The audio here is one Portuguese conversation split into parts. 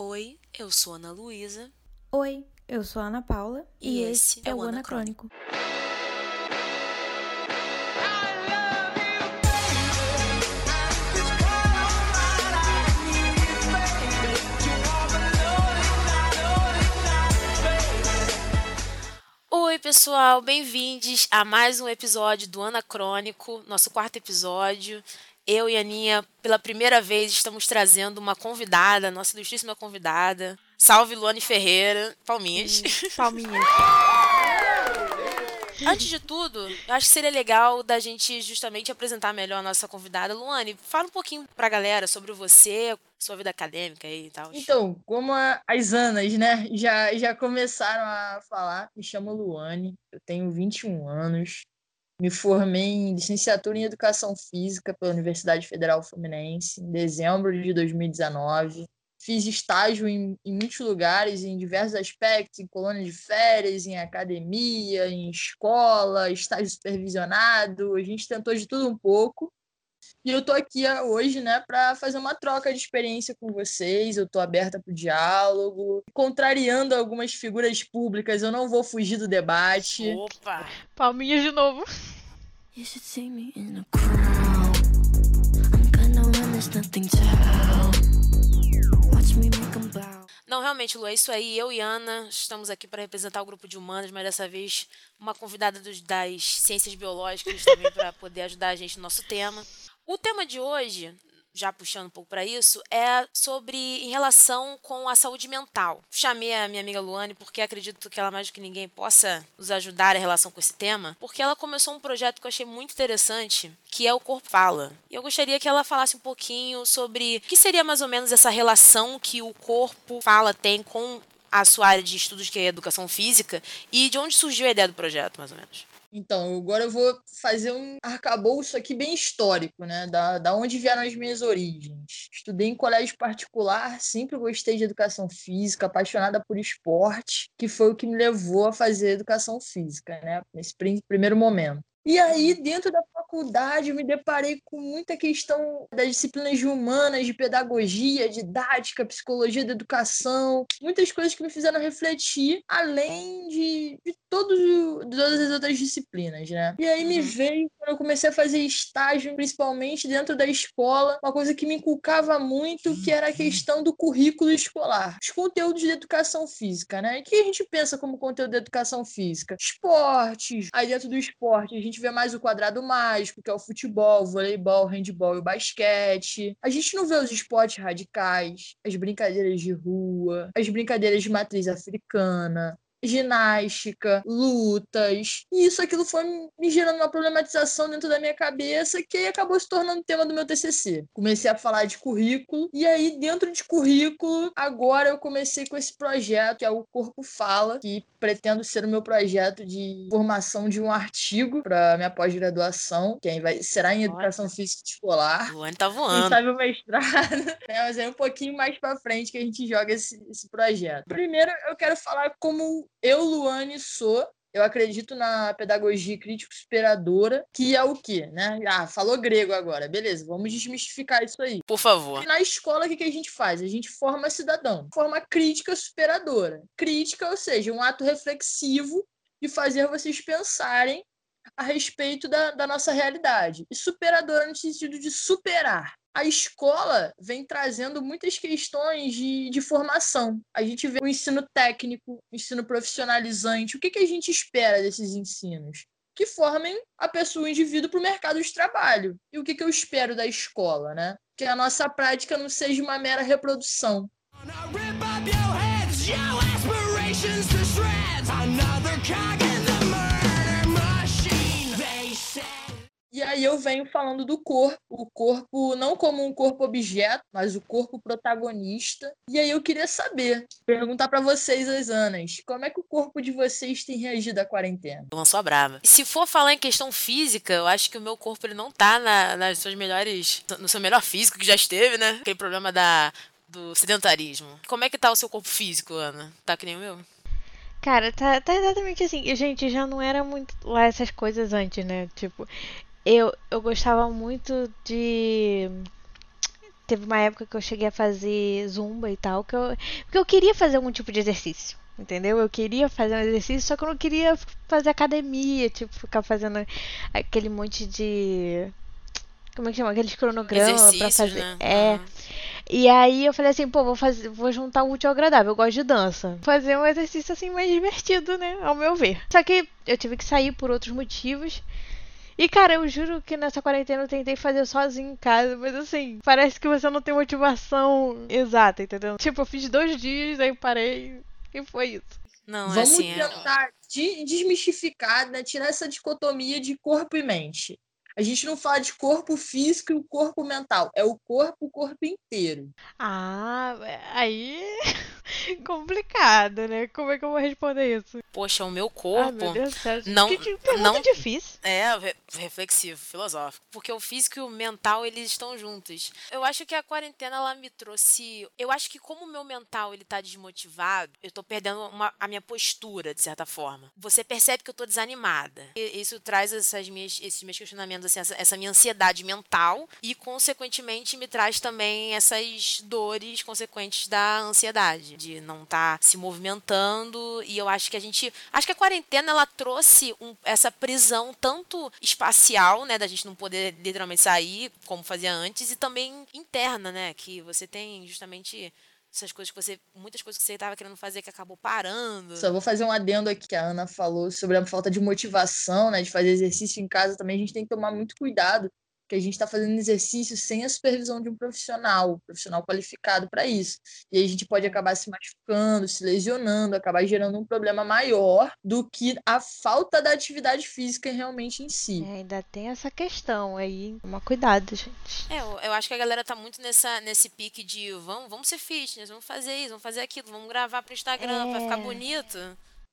Oi, eu sou Ana Luísa. Oi, eu sou Ana Paula. E esse é o Anacrônico. Oi, pessoal, bem-vindos a mais um episódio do Anacrônico, nosso quarto episódio. Eu e a Aninha, pela primeira vez, estamos trazendo uma convidada, nossa ilustríssima convidada. Salve, Luane Ferreira. Palminhas. Palminhas. Antes de tudo, eu acho que seria legal da gente justamente apresentar melhor a nossa convidada. Luane, fala um pouquinho pra galera sobre você, sua vida acadêmica aí e tal. Então, como a- as Anas, né, já, já começaram a falar, me chamo Luane, eu tenho 21 anos, me formei em licenciatura em Educação Física pela Universidade Federal Fluminense em dezembro de 2019. Fiz estágio em, em muitos lugares, em diversos aspectos, em colônia de férias, em academia, em escola, estágio supervisionado, a gente tentou de tudo um pouco. E eu tô aqui ah, hoje, né, para fazer uma troca de experiência com vocês. Eu tô aberta para o diálogo, contrariando algumas figuras públicas. Eu não vou fugir do debate. Opa! Palminhas de novo. You should see me in a crowd. I'm gonna run, there's nothing to help. Watch me make 'em bow. Não, realmente, Lu, é isso aí. Eu e Ana estamos aqui para representar o grupo de humanas, mas dessa vez uma convidada dos- das ciências biológicas também para poder ajudar a gente no nosso tema. O tema de hoje, já puxando um pouco para isso, é sobre em relação com a saúde mental. Chamei a minha amiga Luane porque acredito que ela mais do que ninguém possa nos ajudar em relação com esse tema, porque ela começou um projeto que eu achei muito interessante, que é o Corpo Fala. E eu gostaria que ela falasse um pouquinho sobre o que seria mais ou menos essa relação que o corpo fala tem com a sua área de estudos, que é educação física, e de onde surgiu a ideia do projeto, mais ou menos. Então, agora eu vou fazer um arcabouço aqui bem histórico, né? Da, da onde vieram as minhas origens. Estudei em colégio particular, sempre gostei de educação física, apaixonada por esporte, que foi o que me levou a fazer educação física, né? Nesse prim- primeiro momento. E aí, dentro da faculdade, eu me deparei com muita questão das disciplinas humanas, de pedagogia, didática, psicologia da educação, muitas coisas que me fizeram refletir, além de, de todos de todas as outras disciplinas, né? E aí me Uhum. veio, quando eu comecei a fazer estágio, principalmente dentro da escola, uma coisa que me inculcava muito, que era a questão do currículo escolar, os conteúdos de educação física, né? E o que a gente pensa como conteúdo de educação física? Esportes. Aí dentro do esporte gente vê mais o quadrado mágico, que é o futebol, o voleibol, o handebol e o basquete. A gente não vê os esportes radicais, as brincadeiras de rua, as brincadeiras de matriz africana, ginástica, lutas. E isso aquilo foi me gerando uma problematização dentro da minha cabeça que aí acabou se tornando tema do meu TCC. Comecei a falar de currículo e aí dentro de currículo, agora eu comecei com esse projeto que é o Corpo Fala, que pretendo ser o meu projeto de formação de um artigo para minha pós-graduação, que vai será em educação física escolar. Luane tá Quem voando. sabe o mestrado, né? Mas é um pouquinho mais pra frente que a gente joga esse, esse projeto. Primeiro, eu quero falar como eu, Luane, sou. Eu acredito na pedagogia crítico-superadora, que é o quê, né? Ah, falou grego agora. Beleza, vamos desmistificar isso aí. Por favor. Na escola, o que a gente faz? A gente forma cidadão, forma crítica superadora. Crítica, ou seja, um ato reflexivo de fazer vocês pensarem a respeito da, da nossa realidade. E superadora no sentido de superar. A escola vem trazendo muitas questões de, de formação. A gente vê o ensino técnico, o ensino profissionalizante. O que, que a gente espera desses ensinos? que formem a pessoa, o indivíduo, para o mercado de trabalho. E o que, que eu espero da escola, né? Que a nossa prática não seja uma mera reprodução. Another cog E aí eu venho falando do corpo, o corpo não como um corpo objeto, mas o corpo protagonista. E aí eu queria saber, perguntar para vocês, as Anas, como é que o corpo de vocês tem reagido à quarentena? Lançou a brava. Se for falar em questão física, eu acho que o meu corpo ele não tá na- nas suas melhores. no seu melhor físico que já esteve, né? Aquele problema da, do sedentarismo. Como é que tá o seu corpo físico, Ana? Tá que nem o meu? Cara, tá, tá exatamente assim. Gente, já não era muito lá essas coisas antes, né? Tipo, eu, eu gostava muito de teve uma época que eu cheguei a fazer zumba e tal, que eu, porque eu queria fazer algum tipo de exercício. Entendeu? Eu queria fazer um exercício, só que eu não queria fazer academia, tipo, ficar fazendo aquele monte de. Como é que chama? Aqueles cronogramas pra fazer. né? É. E aí eu falei assim, pô, vou fazer, vou juntar o útil ao agradável. Eu gosto de dança. Fazer um exercício assim mais divertido, né? Ao meu ver. Só que eu tive que sair por outros motivos. E, cara, eu juro que nessa quarentena eu tentei fazer sozinho em casa, mas assim, parece que você não tem motivação exata, entendeu? Tipo, eu fiz dois dias, aí parei e foi isso. Não, é Vamos assim, é- tentar de- desmistificar, né? tirar essa dicotomia de corpo e mente. A gente não fala de corpo físico e o corpo mental. É o corpo, o corpo inteiro. Ah, aí. complicado, né? Como é que eu vou responder isso? poxa, o meu Ah, corpo. meu Deus do céu. não- que, que pergunta não- difícil. É, re- reflexivo, filosófico. Porque o físico e o mental, eles estão juntos. Eu acho que a quarentena, ela me trouxe... Eu acho que como o meu mental, ele tá desmotivado, eu tô perdendo uma- a minha postura, de certa forma. Você percebe que eu tô desanimada. E isso traz essas minhas, esses meus questionamentos, assim, essa, essa minha ansiedade mental e, consequentemente, me traz também essas dores consequentes da ansiedade, de não estar se movimentando. E eu acho que a gente... Acho que a quarentena, ela trouxe um- essa prisão tanto espacial, né, da gente não poder literalmente sair, como fazia antes, e também interna, né, que você tem justamente essas coisas que você, muitas coisas que você estava querendo fazer que acabou parando. Só vou fazer um adendo aqui que a Ana falou sobre a falta de motivação, né? De fazer exercício em casa também. A gente tem que tomar muito cuidado, porque a gente está fazendo exercício sem a supervisão de um profissional, um profissional qualificado para isso. E aí a gente pode acabar se machucando, se lesionando, acabar gerando um problema maior do que a falta da atividade física realmente em si. É, ainda tem essa questão aí. Toma cuidado, gente. É, eu, eu acho que a galera tá muito nessa, nesse pique de vamos, vamos ser fitness, vamos fazer isso, vamos fazer aquilo, vamos gravar pro Instagram pra ficar É. bonito.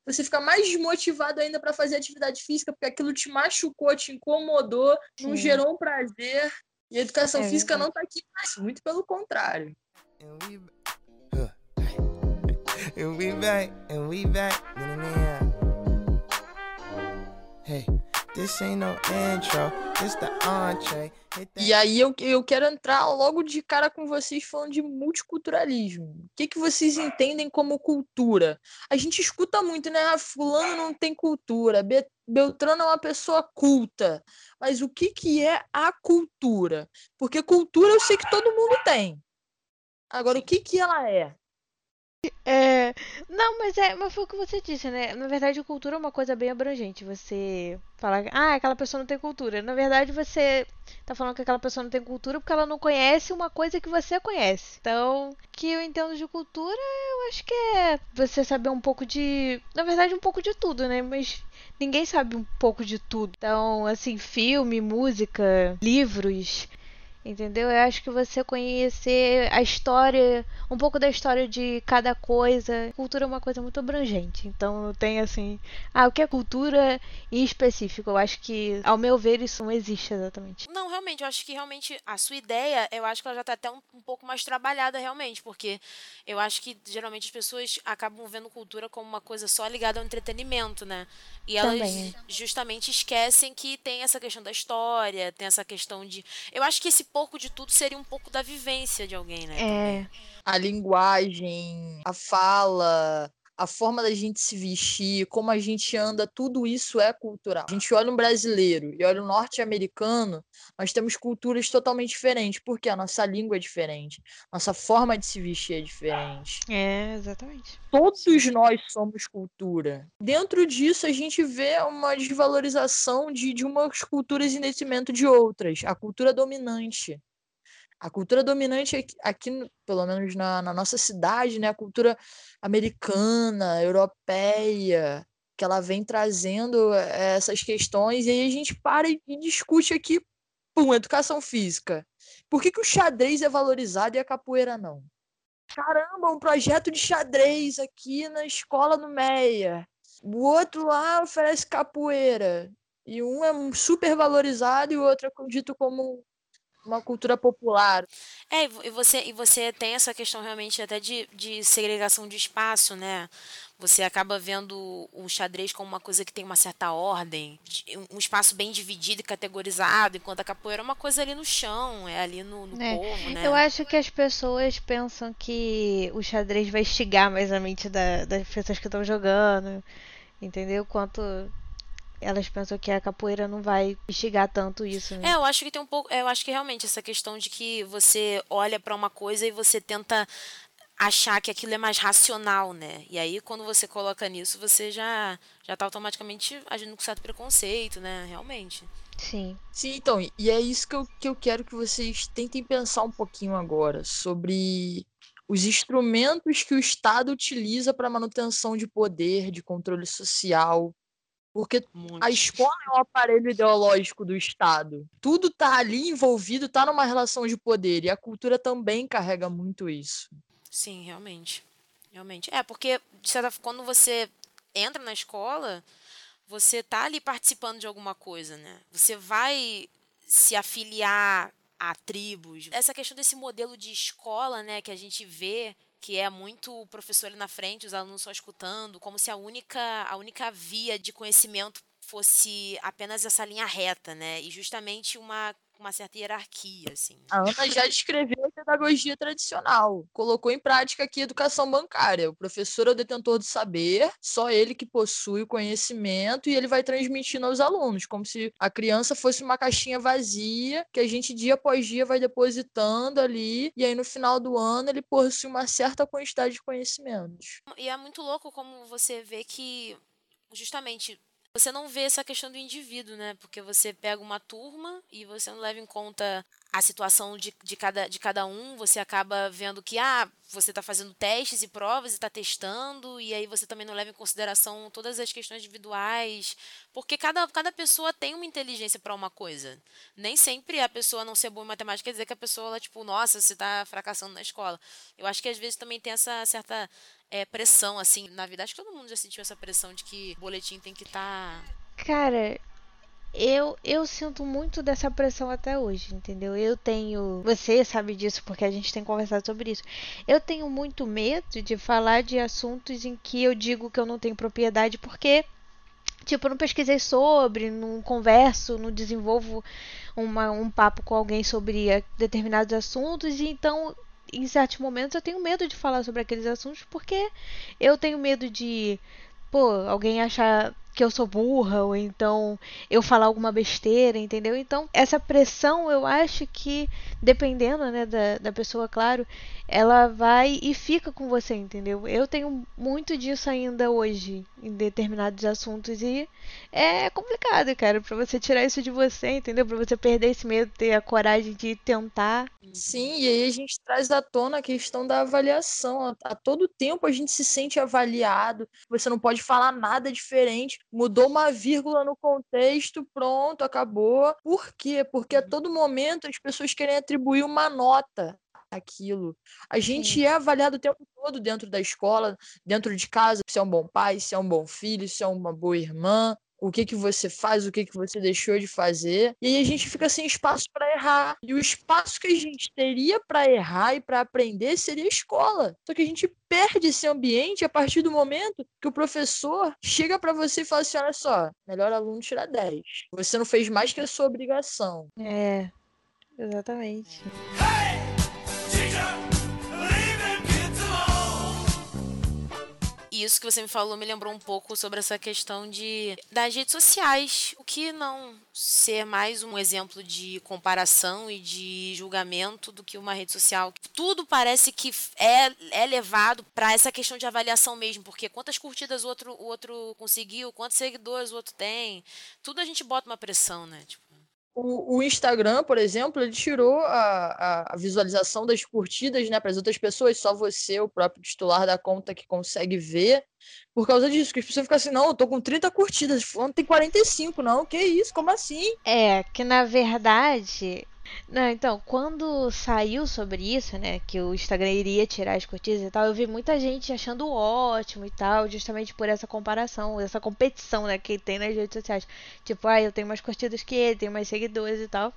Você fica mais desmotivado ainda para fazer atividade física, porque aquilo te machucou, te incomodou, não Sim. gerou um prazer. E a educação É física verdade. não tá aqui mais, muito pelo contrário. And we huh. And we back, and we back. Hey, E aí eu, eu quero entrar logo de cara com vocês falando de multiculturalismo. O que, que vocês entendem como cultura? A gente escuta muito, né? Ah, fulano não tem cultura, Be- Beltrano é uma pessoa culta. Mas o que, que é a cultura? Porque cultura eu sei que todo mundo tem. Agora, o que, que ela é? É, não, mas é, mas foi o que você disse, né? Na verdade, cultura é uma coisa bem abrangente. Você fala, ah, aquela pessoa não tem cultura. Na verdade, você tá falando que aquela pessoa não tem cultura porque ela não conhece uma coisa que você conhece. Então, que eu entendo de cultura, eu acho que é você saber um pouco de, na verdade, um pouco de tudo, né? Mas ninguém sabe um pouco de tudo. Então, assim, filme, música, livros, Entendeu? Eu acho que você conhecer a história, um pouco da história de cada coisa. Cultura é uma coisa muito abrangente. Então tem assim. Ah, o que é cultura em específico? Eu acho que, ao meu ver, isso não existe exatamente. Não, realmente, eu acho que realmente a sua ideia, eu acho que ela já tá até um, um pouco mais trabalhada realmente, porque eu acho que geralmente as pessoas acabam vendo cultura como uma coisa só ligada ao entretenimento, né? E elas Também, justamente esquecem que tem essa questão da história, tem essa questão de. Eu acho que esse pouco de tudo seria um pouco da vivência de alguém, né? também. É. A linguagem, a fala, a forma da gente se vestir, como a gente anda, tudo isso é cultural. A gente olha um brasileiro e olha um norte-americano, nós temos culturas totalmente diferentes, porque a nossa língua é diferente, nossa forma de se vestir é diferente. É, exatamente. Todos nós somos cultura. Dentro disso, a gente vê uma desvalorização de, de umas culturas em detrimento de outras. A cultura dominante. A cultura dominante aqui, aqui, pelo menos na, na nossa cidade, né? A cultura americana, europeia, que ela vem trazendo eh, essas questões, e aí a gente para e discute aqui, pum, educação física. Por que, que o xadrez é valorizado e a capoeira não? Caramba, um projeto de xadrez aqui na escola no Meia. O outro lá oferece capoeira. E um é super valorizado e o outro é dito como uma cultura popular. É, e vo- você, e você tem essa questão realmente até de, de segregação de espaço, né? Você acaba vendo o xadrez como uma coisa que tem uma certa ordem, de- um- espaço bem dividido e categorizado, enquanto a capoeira é uma coisa ali no chão, é ali no, no É, povo, né? Eu acho que as pessoas pensam que o xadrez vai instigar mais a mente da- das pessoas que estão jogando, entendeu? Quanto elas pensam que a capoeira não vai instigar tanto isso, né? É, eu acho que tem um pouco. Eu acho que realmente essa questão de que você olha pra uma coisa e você tenta achar que aquilo é mais racional, né? E aí, quando você coloca nisso, você já já tá automaticamente agindo com certo preconceito, né? Realmente. Sim. Sim, então, e é isso que eu, que eu quero que vocês tentem pensar um pouquinho agora sobre os instrumentos que o Estado utiliza para manutenção de poder, de controle social. Porque Muito. a escola é um aparelho ideológico do Estado. Tudo tá ali envolvido, tá numa relação de poder. E a cultura também carrega muito isso. Sim, realmente. Realmente. É, porque quando você entra na escola, você tá ali participando de alguma coisa, né? Você vai se afiliar a tribos. Essa questão desse modelo de escola, né, que a gente vê que é muito o professor ali na frente, os alunos só escutando, como se a única a única via de conhecimento fosse apenas essa linha reta, né? E justamente uma uma certa hierarquia, assim. A Ana já descreveu a pedagogia tradicional, colocou em prática aqui a educação bancária. O professor é o detentor do saber, só ele que possui o conhecimento e ele vai transmitindo aos alunos, como se a criança fosse uma caixinha vazia que a gente dia após dia vai depositando ali e aí no final do ano ele possui uma certa quantidade de conhecimentos. E é muito louco como você vê que, justamente, você não vê essa questão do indivíduo, né? Porque você pega uma turma e você não leva em conta a situação de, de, cada, de cada um, você acaba vendo que, ah, você está fazendo testes e provas e está testando, e aí você também não leva em consideração todas as questões individuais, porque cada, cada pessoa tem uma inteligência para uma coisa. Nem sempre a pessoa não ser boa em matemática quer dizer que a pessoa, ela, tipo, nossa, você está fracassando na escola. Eu acho que às vezes também tem essa certa é, pressão, assim, na vida. Acho que todo mundo já sentiu essa pressão de que o boletim tem que estar. Cara, eu, eu sinto muito dessa pressão até hoje, entendeu? Eu tenho. Você sabe disso porque a gente tem conversado sobre isso. Eu tenho muito medo de falar de assuntos em que eu digo que eu não tenho propriedade porque. Tipo, eu não pesquisei sobre, não converso, não desenvolvo uma, um papo com alguém sobre determinados assuntos, e então, em certos momentos, eu tenho medo de falar sobre aqueles assuntos porque eu tenho medo de, pô, alguém achar que eu sou burra, ou então eu falar alguma besteira, entendeu? Então, essa pressão, eu acho que, dependendo, né, da, da pessoa, claro, ela vai e fica com você, entendeu? Eu tenho muito disso ainda hoje, em determinados assuntos, e é complicado, cara, pra você tirar isso de você, entendeu? Pra você perder esse medo, ter a coragem de tentar. Sim, e aí a gente traz à tona a questão da avaliação. A todo tempo a gente se sente avaliado, você não pode falar nada diferente. Mudou uma vírgula no contexto, pronto, acabou. Por quê? Porque a todo momento as pessoas querem atribuir uma nota àquilo. A gente é avaliado o tempo todo dentro da escola, dentro de casa, se é um bom pai, se é um bom filho, se é uma boa irmã, o que que você faz, o que que você deixou de fazer. E aí a gente fica sem espaço para errar. E o espaço que a gente teria para errar e para aprender seria a escola. Só que a gente perde esse ambiente a partir do momento que o professor chega para você e fala assim: olha só, melhor aluno tira 10. Você não fez mais que a sua obrigação. É, exatamente. E isso que você me falou me lembrou um pouco sobre essa questão de das redes sociais. O que não ser mais um exemplo de comparação e de julgamento do que uma rede social. Tudo parece que é, é levado para essa questão de avaliação mesmo, porque quantas curtidas o outro, o outro conseguiu, quantos seguidores o outro tem. Tudo a gente bota uma pressão, né? Tipo, O, o Instagram, por exemplo, ele tirou a, a, visualização das curtidas né, para as outras pessoas, só você, o próprio titular da conta, que consegue ver. Por causa disso, que as pessoas ficam assim, não, eu tô com 30 curtidas, fulano tem 45, não, que isso, como assim? É, que na verdade. Não, então, quando saiu sobre isso, né, que o Instagram iria tirar as curtidas e tal, eu vi muita gente achando ótimo e tal, justamente por essa comparação, essa competição, né, que tem nas redes sociais. Tipo, ah, eu tenho mais curtidas que ele, tenho mais seguidores e tal.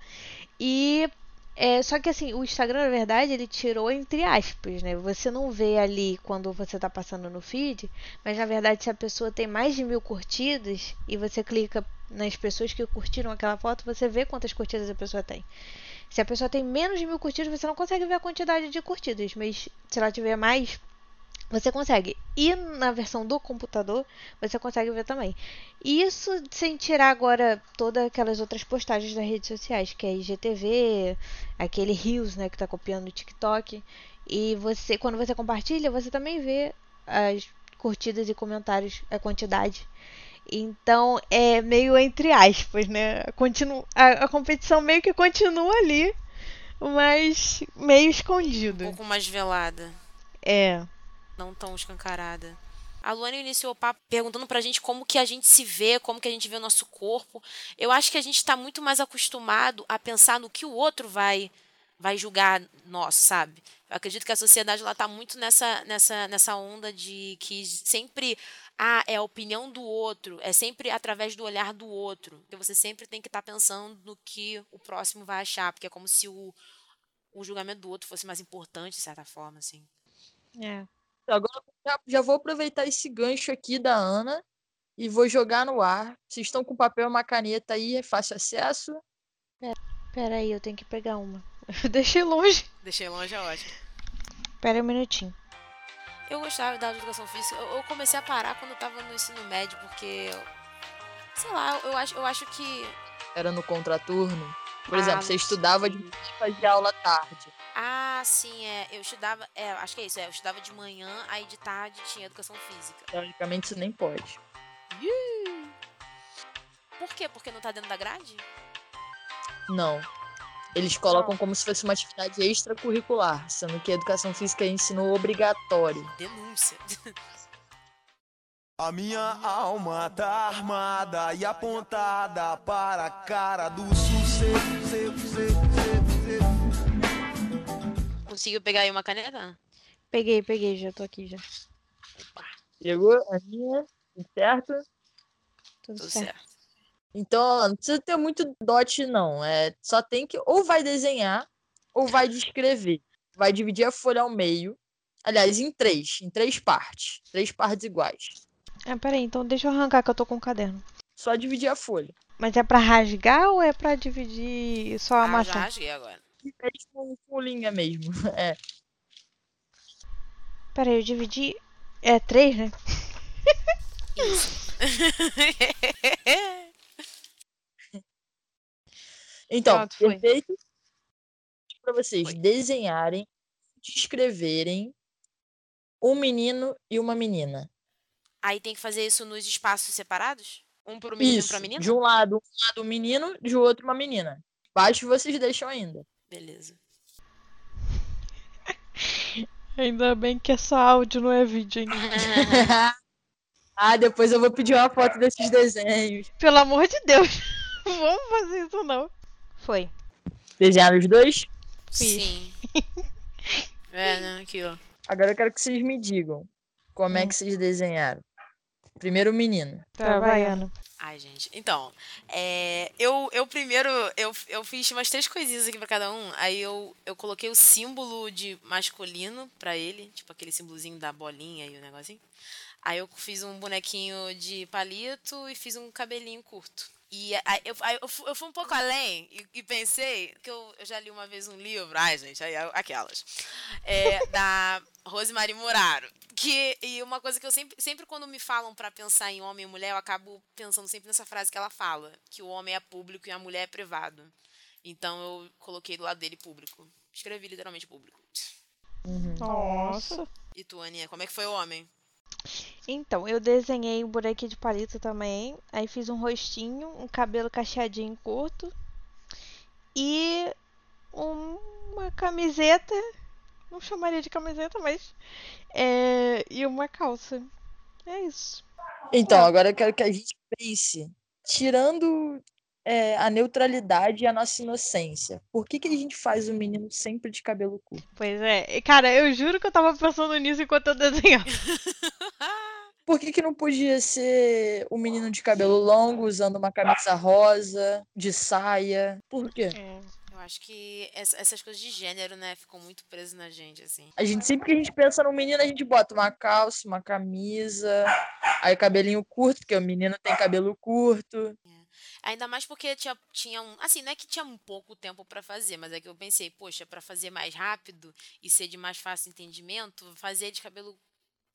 E É, só que assim, o Instagram, na verdade, ele tirou entre aspas, né? Você não vê ali quando você tá passando no feed, mas na verdade, se a pessoa tem mais de mil curtidas e você clica nas pessoas que curtiram aquela foto, você vê quantas curtidas a pessoa tem. Se a pessoa tem menos de mil curtidas, você não consegue ver a quantidade de curtidas, mas se ela tiver mais, você consegue. E na versão do computador, você consegue ver também. Isso sem tirar agora todas aquelas outras postagens das redes sociais, que é IGTV, aquele Reels, né, que tá copiando o TikTok. E você, quando você compartilha, você também vê as curtidas e comentários, a quantidade. Então é meio entre aspas, né? Continu a, a competição meio que continua ali, mas meio Um escondido. pouco mais velada. É. não tão escancarada. A Luana iniciou o papo perguntando pra gente como que a gente se vê, como que a gente vê o nosso corpo. Eu acho que a gente tá muito mais acostumado a pensar no que o outro vai vai julgar nosso, sabe? Eu acredito que a sociedade ela tá muito nessa nessa nessa onda de que sempre ah, é a opinião do outro, é sempre através do olhar do outro. Então você sempre tem que estar pensando no que o próximo vai achar, porque é como se o, o julgamento do outro fosse mais importante, de certa forma, assim. É. Agora já, já vou aproveitar esse gancho aqui da Ana e vou jogar no ar. Vocês estão com papel e uma caneta aí, é fácil acesso. Pera aí, eu tenho que pegar uma. Eu deixei longe. Deixei longe, é ótimo. Pera aí um minutinho. Eu gostava da educação física. Eu, eu comecei a parar quando eu tava no ensino médio, porque. Sei lá, eu, acho, eu acho que. Era no contraturno. Por Ah, exemplo, você estudava de manhã e fazia aula tarde. Ah, sim, é. Eu estudava. É, acho que é isso. É, eu estudava de manhã, aí de tarde tinha educação física. Teoricamente isso nem pode. Por quê? Porque não tá dentro da grade? Não. Eles colocam como se fosse uma atividade extracurricular, sendo que a educação física é ensino obrigatório. Denúncia. A minha alma tá armada e apontada para a cara do sucesso. Conseguiu pegar aí uma caneta? Peguei, peguei, já tô aqui já. Pegou a minha, tudo certo? Tudo, Tudo certo. certo. Então, não precisa ter muito dote, não. É, só tem que ou vai desenhar ou vai descrever. Vai dividir a folha ao meio. Aliás, em três, em três partes. Três partes iguais. Ah, peraí, então deixa eu arrancar que eu tô com o caderno. Só dividir a folha. Mas é pra rasgar ou é pra dividir só a Ah, maçã? rasguei agora. Três com, com linha mesmo. É. Peraí, eu dividi. É três, né? Isso. Então, Pronto, perfeito. Para vocês Foi. desenharem, descreverem um menino e uma menina. aí tem que fazer isso nos espaços separados? Um pro menino e um Isso. pra menina? De um lado, um lado um menino, de outro uma menina. Baixo vocês deixam ainda. Beleza. Ainda bem que só áudio, não é vídeo, hein? ah, depois eu vou pedir uma foto desses desenhos. Pelo amor de Deus. Vamos fazer isso não. Foi. Desenhar os dois? Sim. É, né? Aqui, ó. Agora eu quero que vocês me digam como é que vocês desenharam. Primeiro o menino. Trabalhando. Ai, gente. Então, é, eu, eu primeiro, eu, eu fiz umas três coisinhas aqui pra cada um. Aí eu, eu coloquei o símbolo de masculino pra ele, tipo aquele símbolozinho da bolinha e o negocinho. Aí eu fiz um bonequinho de palito e fiz um cabelinho curto. E aí eu, aí eu, fu- eu fui um pouco além e, e pensei, que eu, eu já li uma vez um livro, ai gente, aí, aquelas, é, da Rosemary Muraro. Que, e uma coisa que eu sempre, sempre quando me falam pra pensar em homem e mulher, eu acabo pensando sempre nessa frase que ela fala, que o homem é público e a mulher é privado. Então eu coloquei do lado dele público. Escrevi literalmente público. Nossa. E tu, Aninha, como é que foi o homem? Então, eu desenhei um bonequinho de palito também. Aí fiz um rostinho, um cabelo cacheadinho curto. E um- uma camiseta. Não chamaria de camiseta, mas. É, e uma calça. É isso. Então, agora eu quero que a gente pense, tirando é, a neutralidade e a nossa inocência, por que, que a gente faz o menino sempre de cabelo curto? Pois é. Cara, eu juro que eu tava pensando nisso enquanto eu desenhava. Por que, que não podia ser o menino de cabelo longo, usando uma camisa rosa, de saia? Por quê? Eu acho que essa- essas coisas de gênero, né, ficam muito presas na gente, assim. A gente sempre que a gente pensa no menino, a gente bota uma calça, uma camisa, aí cabelinho curto, porque o menino tem cabelo curto. Ainda mais porque tinha, tinha um. Assim, não é que tinha um pouco tempo pra fazer, mas é que eu pensei, poxa, pra fazer mais rápido e ser de mais fácil entendimento, fazer de cabelo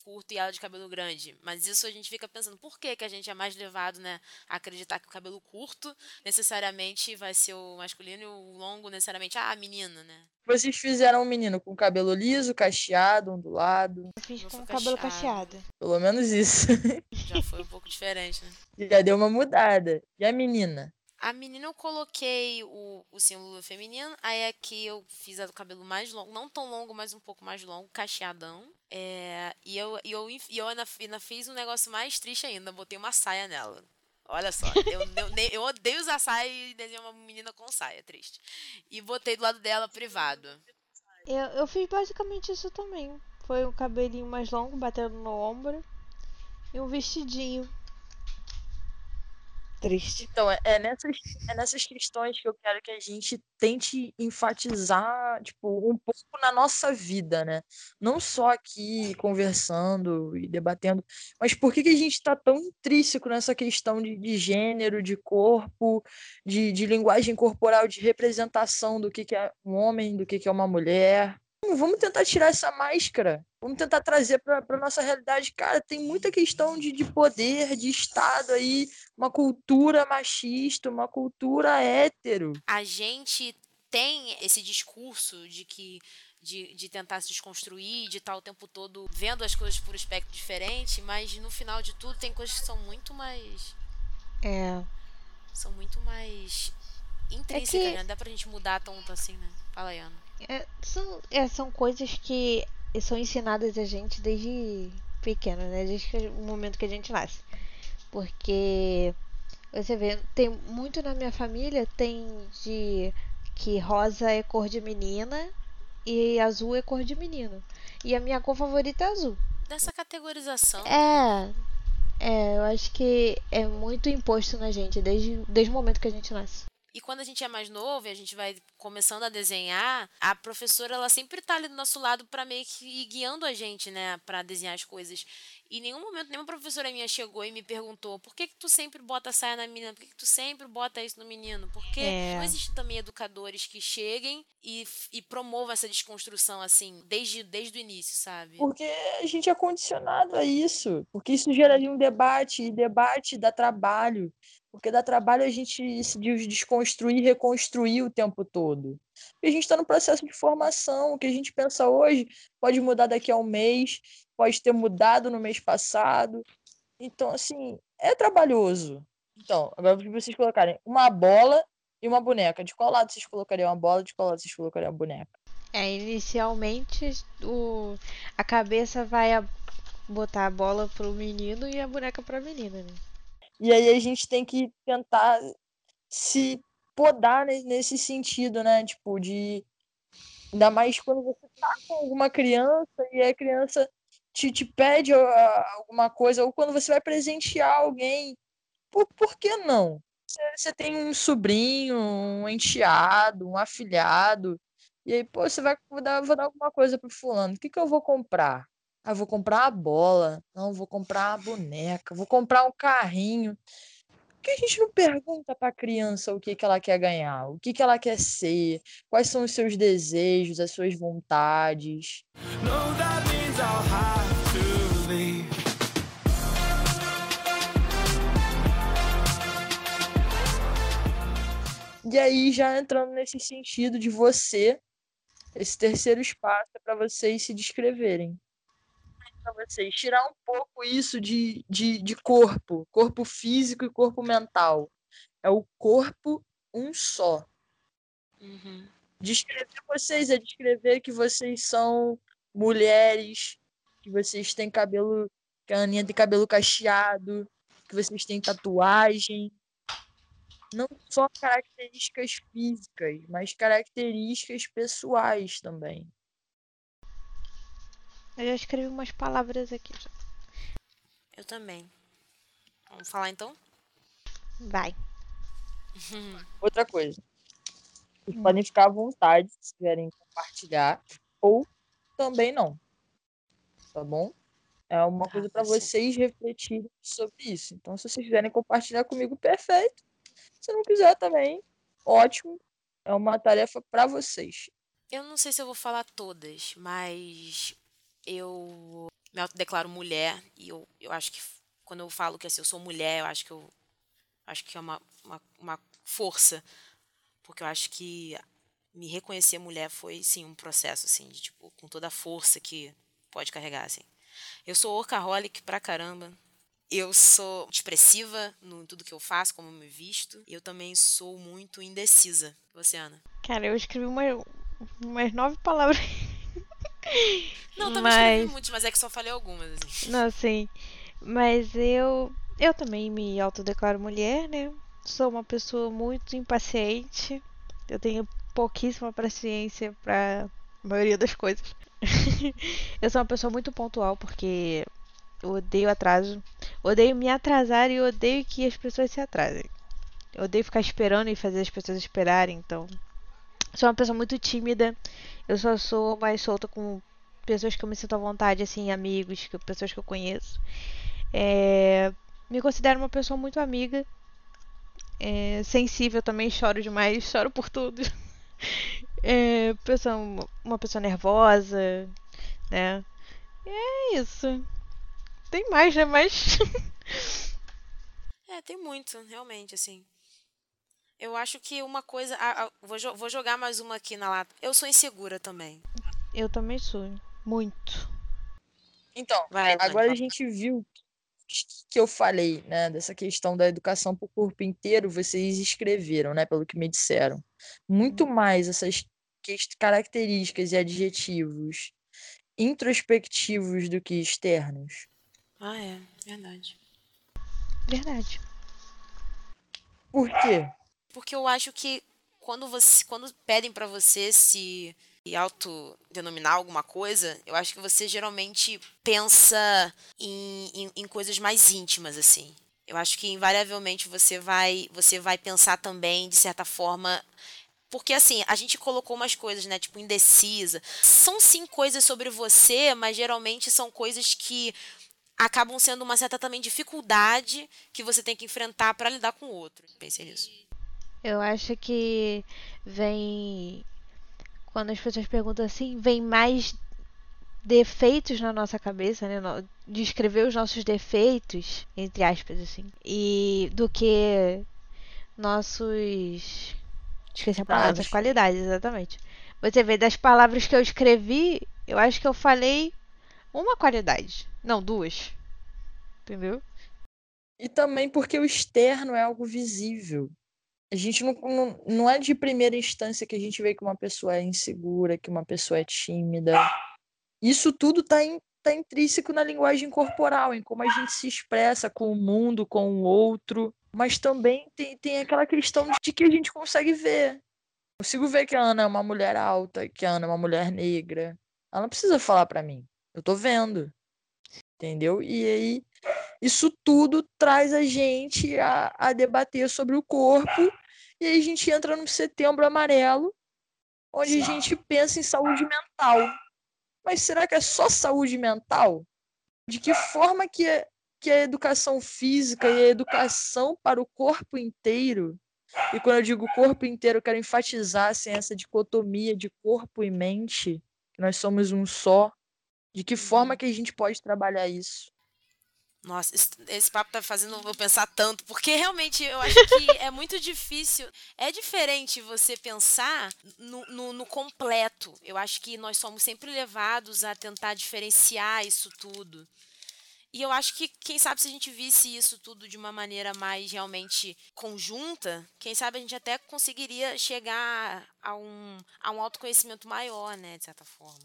curto e ela de cabelo grande. Mas isso a gente fica pensando, por que, que a gente é mais levado, né, a acreditar que o cabelo curto necessariamente vai ser o masculino e o longo necessariamente ah, a menina, né? Vocês fizeram um menino com cabelo liso, cacheado, ondulado. Eu fiz com o cabelo cacheado. cacheado. Pelo menos isso. Já foi um pouco diferente, né? Já deu uma mudada. E a menina? A menina eu coloquei o, o símbolo feminino, aí aqui eu fiz do cabelo mais longo, não tão longo, mas um pouco mais longo, cacheadão. É, e eu, e eu, e eu ainda, ainda fiz um negócio mais triste ainda, botei uma saia nela. Olha só, eu, eu, eu odeio usar saia e desenhei uma menina com saia, triste. E botei do lado dela privado. Eu, eu fiz basicamente isso também. Foi um cabelinho mais longo, batendo no ombro. E um vestidinho. Triste. Então, é, é nessas, é nessas questões que eu quero que a gente tente enfatizar, tipo, um pouco na nossa vida, né? Não só aqui conversando e debatendo, mas por que, que a gente está tão intrínseco nessa questão de, de gênero, de corpo, de, de linguagem corporal, de representação do que, que é um homem, do que, que é uma mulher? Vamos- tentar tirar essa máscara. Vamos tentar trazer para a nossa realidade. Cara, tem muita questão de, de poder, de Estado aí, uma cultura machista, uma cultura hétero. A gente tem esse discurso de que de, de tentar se desconstruir, de estar o tempo todo vendo as coisas por um espectro diferente, mas no final de tudo tem coisas que são muito mais É. são muito mais intrínsecas, que- né? Não dá pra gente mudar tanto assim, né? Fala aí, Ana. É, são, é, são coisas que são ensinadas a gente desde pequeno, né? Desde o momento que a gente nasce. Porque você vê, tem muito na minha família tem de que rosa é cor de menina e azul é cor de menino. E a minha cor favorita é azul. Dessa categorização. né? É, é, eu acho que é muito imposto na gente desde, desde o momento que a gente nasce. E quando a gente é mais novo e a gente vai começando a desenhar, a professora ela sempre tá ali do nosso lado pra meio que ir guiando a gente, né, Pra desenhar as coisas. E em nenhum momento nenhuma professora minha chegou e me perguntou: "Por que que tu sempre bota a saia na menina? Por que que tu sempre bota isso no menino?" Porque É. não existem também educadores que cheguem e, e promovam essa desconstrução assim, desde desde o início, sabe? Porque a gente é condicionado a isso. Porque isso geraria um debate, e debate dá trabalho. Porque dá trabalho a gente se des- desconstruir e reconstruir o tempo todo. Porque a gente está no processo de formação. O que a gente pensa hoje pode mudar daqui a um mês, pode ter mudado no mês passado. Então, assim, é trabalhoso. Então, agora vocês colocarem uma bola e uma boneca. De qual lado vocês colocariam a bola? De qual lado vocês colocariam a boneca? É, inicialmente o, a cabeça vai a- botar a bola pro menino e a boneca pra menina, né? E aí a gente tem que tentar se podar ne- nesse sentido, né? Tipo, de. Ainda mais quando você tá com alguma criança e a criança te, te pede alguma coisa, ou quando você vai presentear alguém. Por, por que não? Você, você tem um sobrinho, um enteado, um afilhado, e aí, pô, você vai vou dar, vou dar alguma coisa pro fulano. O que que eu vou comprar? Ah, vou comprar a bola. Não, vou comprar a boneca. Vou comprar um carrinho. Por que a gente não pergunta para a criança o que, que ela quer ganhar? O que, que ela quer ser? Quais são os seus desejos, as suas vontades? No, that means I'll have to leave. E aí, já entrando nesse sentido de você, esse terceiro espaço é para vocês se descreverem. Para vocês tirar um pouco isso de, de, de corpo, corpo físico e corpo mental. É o corpo um só. Uhum. Descrever vocês é descrever que vocês são mulheres, que vocês têm cabelo, que a Aninha tem cabelo cacheado, que vocês têm tatuagem. Não só características físicas, mas características pessoais também. Eu já escrevi umas palavras aqui já. Eu também. Vamos falar então? Vai. Outra coisa. Vocês podem ficar à vontade se quiserem compartilhar, ou também não. Tá bom? É uma Tá, coisa para tá certo. vocês refletirem sobre isso. Então, se vocês quiserem compartilhar comigo, perfeito. Se não quiser também, ótimo. É uma tarefa para vocês. Eu não sei se eu vou falar todas, mas eu me autodeclaro mulher e eu, eu acho que quando eu falo que assim, eu sou mulher, eu acho que eu acho que é uma, uma, uma força, porque eu acho que me reconhecer mulher foi sim um processo assim, de, tipo, com toda a força que pode carregar assim. Eu sou workaholic pra caramba. Eu sou expressiva no tudo que eu faço, como eu me visto. Eu também sou muito indecisa. Você, Ana? Cara, eu escrevi uma, umas nove palavras. Não, também escrevi Mas- muitos, mas é que só falei algumas, assim. Não, sim. Mas eu. Eu também me autodeclaro mulher, né? Sou uma pessoa muito impaciente. Eu tenho pouquíssima paciência pra maioria das coisas. eu sou uma pessoa muito pontual porque eu odeio atraso. Odeio me atrasar e odeio que as pessoas se atrasem. Eu odeio ficar esperando e fazer as pessoas esperarem, então. Sou uma pessoa muito tímida. Eu só sou mais solta com pessoas que eu me sinto à vontade, assim, amigos, pessoas que eu conheço. É, me considero uma pessoa muito amiga. É, sensível também, choro demais, choro por tudo. É, pessoa, uma pessoa nervosa, né? É isso. Tem mais, né? Mas. É, tem muito, realmente, assim. Eu acho que uma coisa. ah, ah, vou, jo- vou jogar mais uma aqui na lata. Eu sou insegura também. eu também sou. Muito. Então, Vai, agora a gente viu que eu falei, né, dessa questão da educação para o corpo inteiro, vocês escreveram, né, pelo que me disseram. Muito mais essas características e adjetivos introspectivos do que externos. Ah, é, verdade. Verdade. Por quê? Porque eu acho que quando você. Quando pedem pra você se autodenominar alguma coisa, eu acho que você geralmente pensa em, em, em coisas mais íntimas, assim. Eu acho que invariavelmente você vai, você vai pensar também, de certa forma. Porque assim, a gente colocou umas coisas, né? Tipo, indecisa. São sim coisas sobre você, mas geralmente são coisas que acabam sendo uma certa também dificuldade que você tem que enfrentar pra lidar com o outro. Pensei nisso. Eu acho que vem. Quando as pessoas perguntam assim, vem mais defeitos na nossa cabeça, né? Descrever os nossos defeitos, entre aspas, assim. E do que nossos. Esqueci a palavra, Qualidades. as qualidades, exatamente. Você vê, das palavras que eu escrevi, eu acho que eu falei uma qualidade. Não, duas. Entendeu? E também porque o externo é algo visível. A gente não, não, não é de primeira instância que a gente vê que uma pessoa é insegura, que uma pessoa é tímida. Isso tudo está tá intrínseco na linguagem corporal, em como a gente se expressa com o mundo, com o outro. Mas também tem, tem aquela questão de que a gente consegue ver. Consigo ver que a Ana é uma mulher alta, que a Ana é uma mulher negra. Ela não precisa falar para mim. Eu tô vendo. Entendeu? E aí isso tudo traz a gente a, a debater sobre o corpo, e aí a gente entra no setembro amarelo, onde a gente pensa em saúde mental. Mas será que é só saúde mental? De que forma que, a- que a educação física e a educação para o corpo inteiro, e quando eu digo corpo inteiro, eu quero enfatizar assim, essa dicotomia de corpo e mente, que nós somos um só, de que forma que a gente pode trabalhar isso? Nossa, esse, papo tá fazendo eu pensar tanto, porque realmente eu acho que é muito difícil. É diferente você pensar no, no, no completo. Eu acho que nós somos sempre levados a tentar diferenciar isso tudo. E eu acho que, quem sabe, se a gente visse isso tudo de uma maneira mais realmente conjunta, quem sabe a gente até conseguiria chegar a um, a um autoconhecimento maior, né, de certa forma.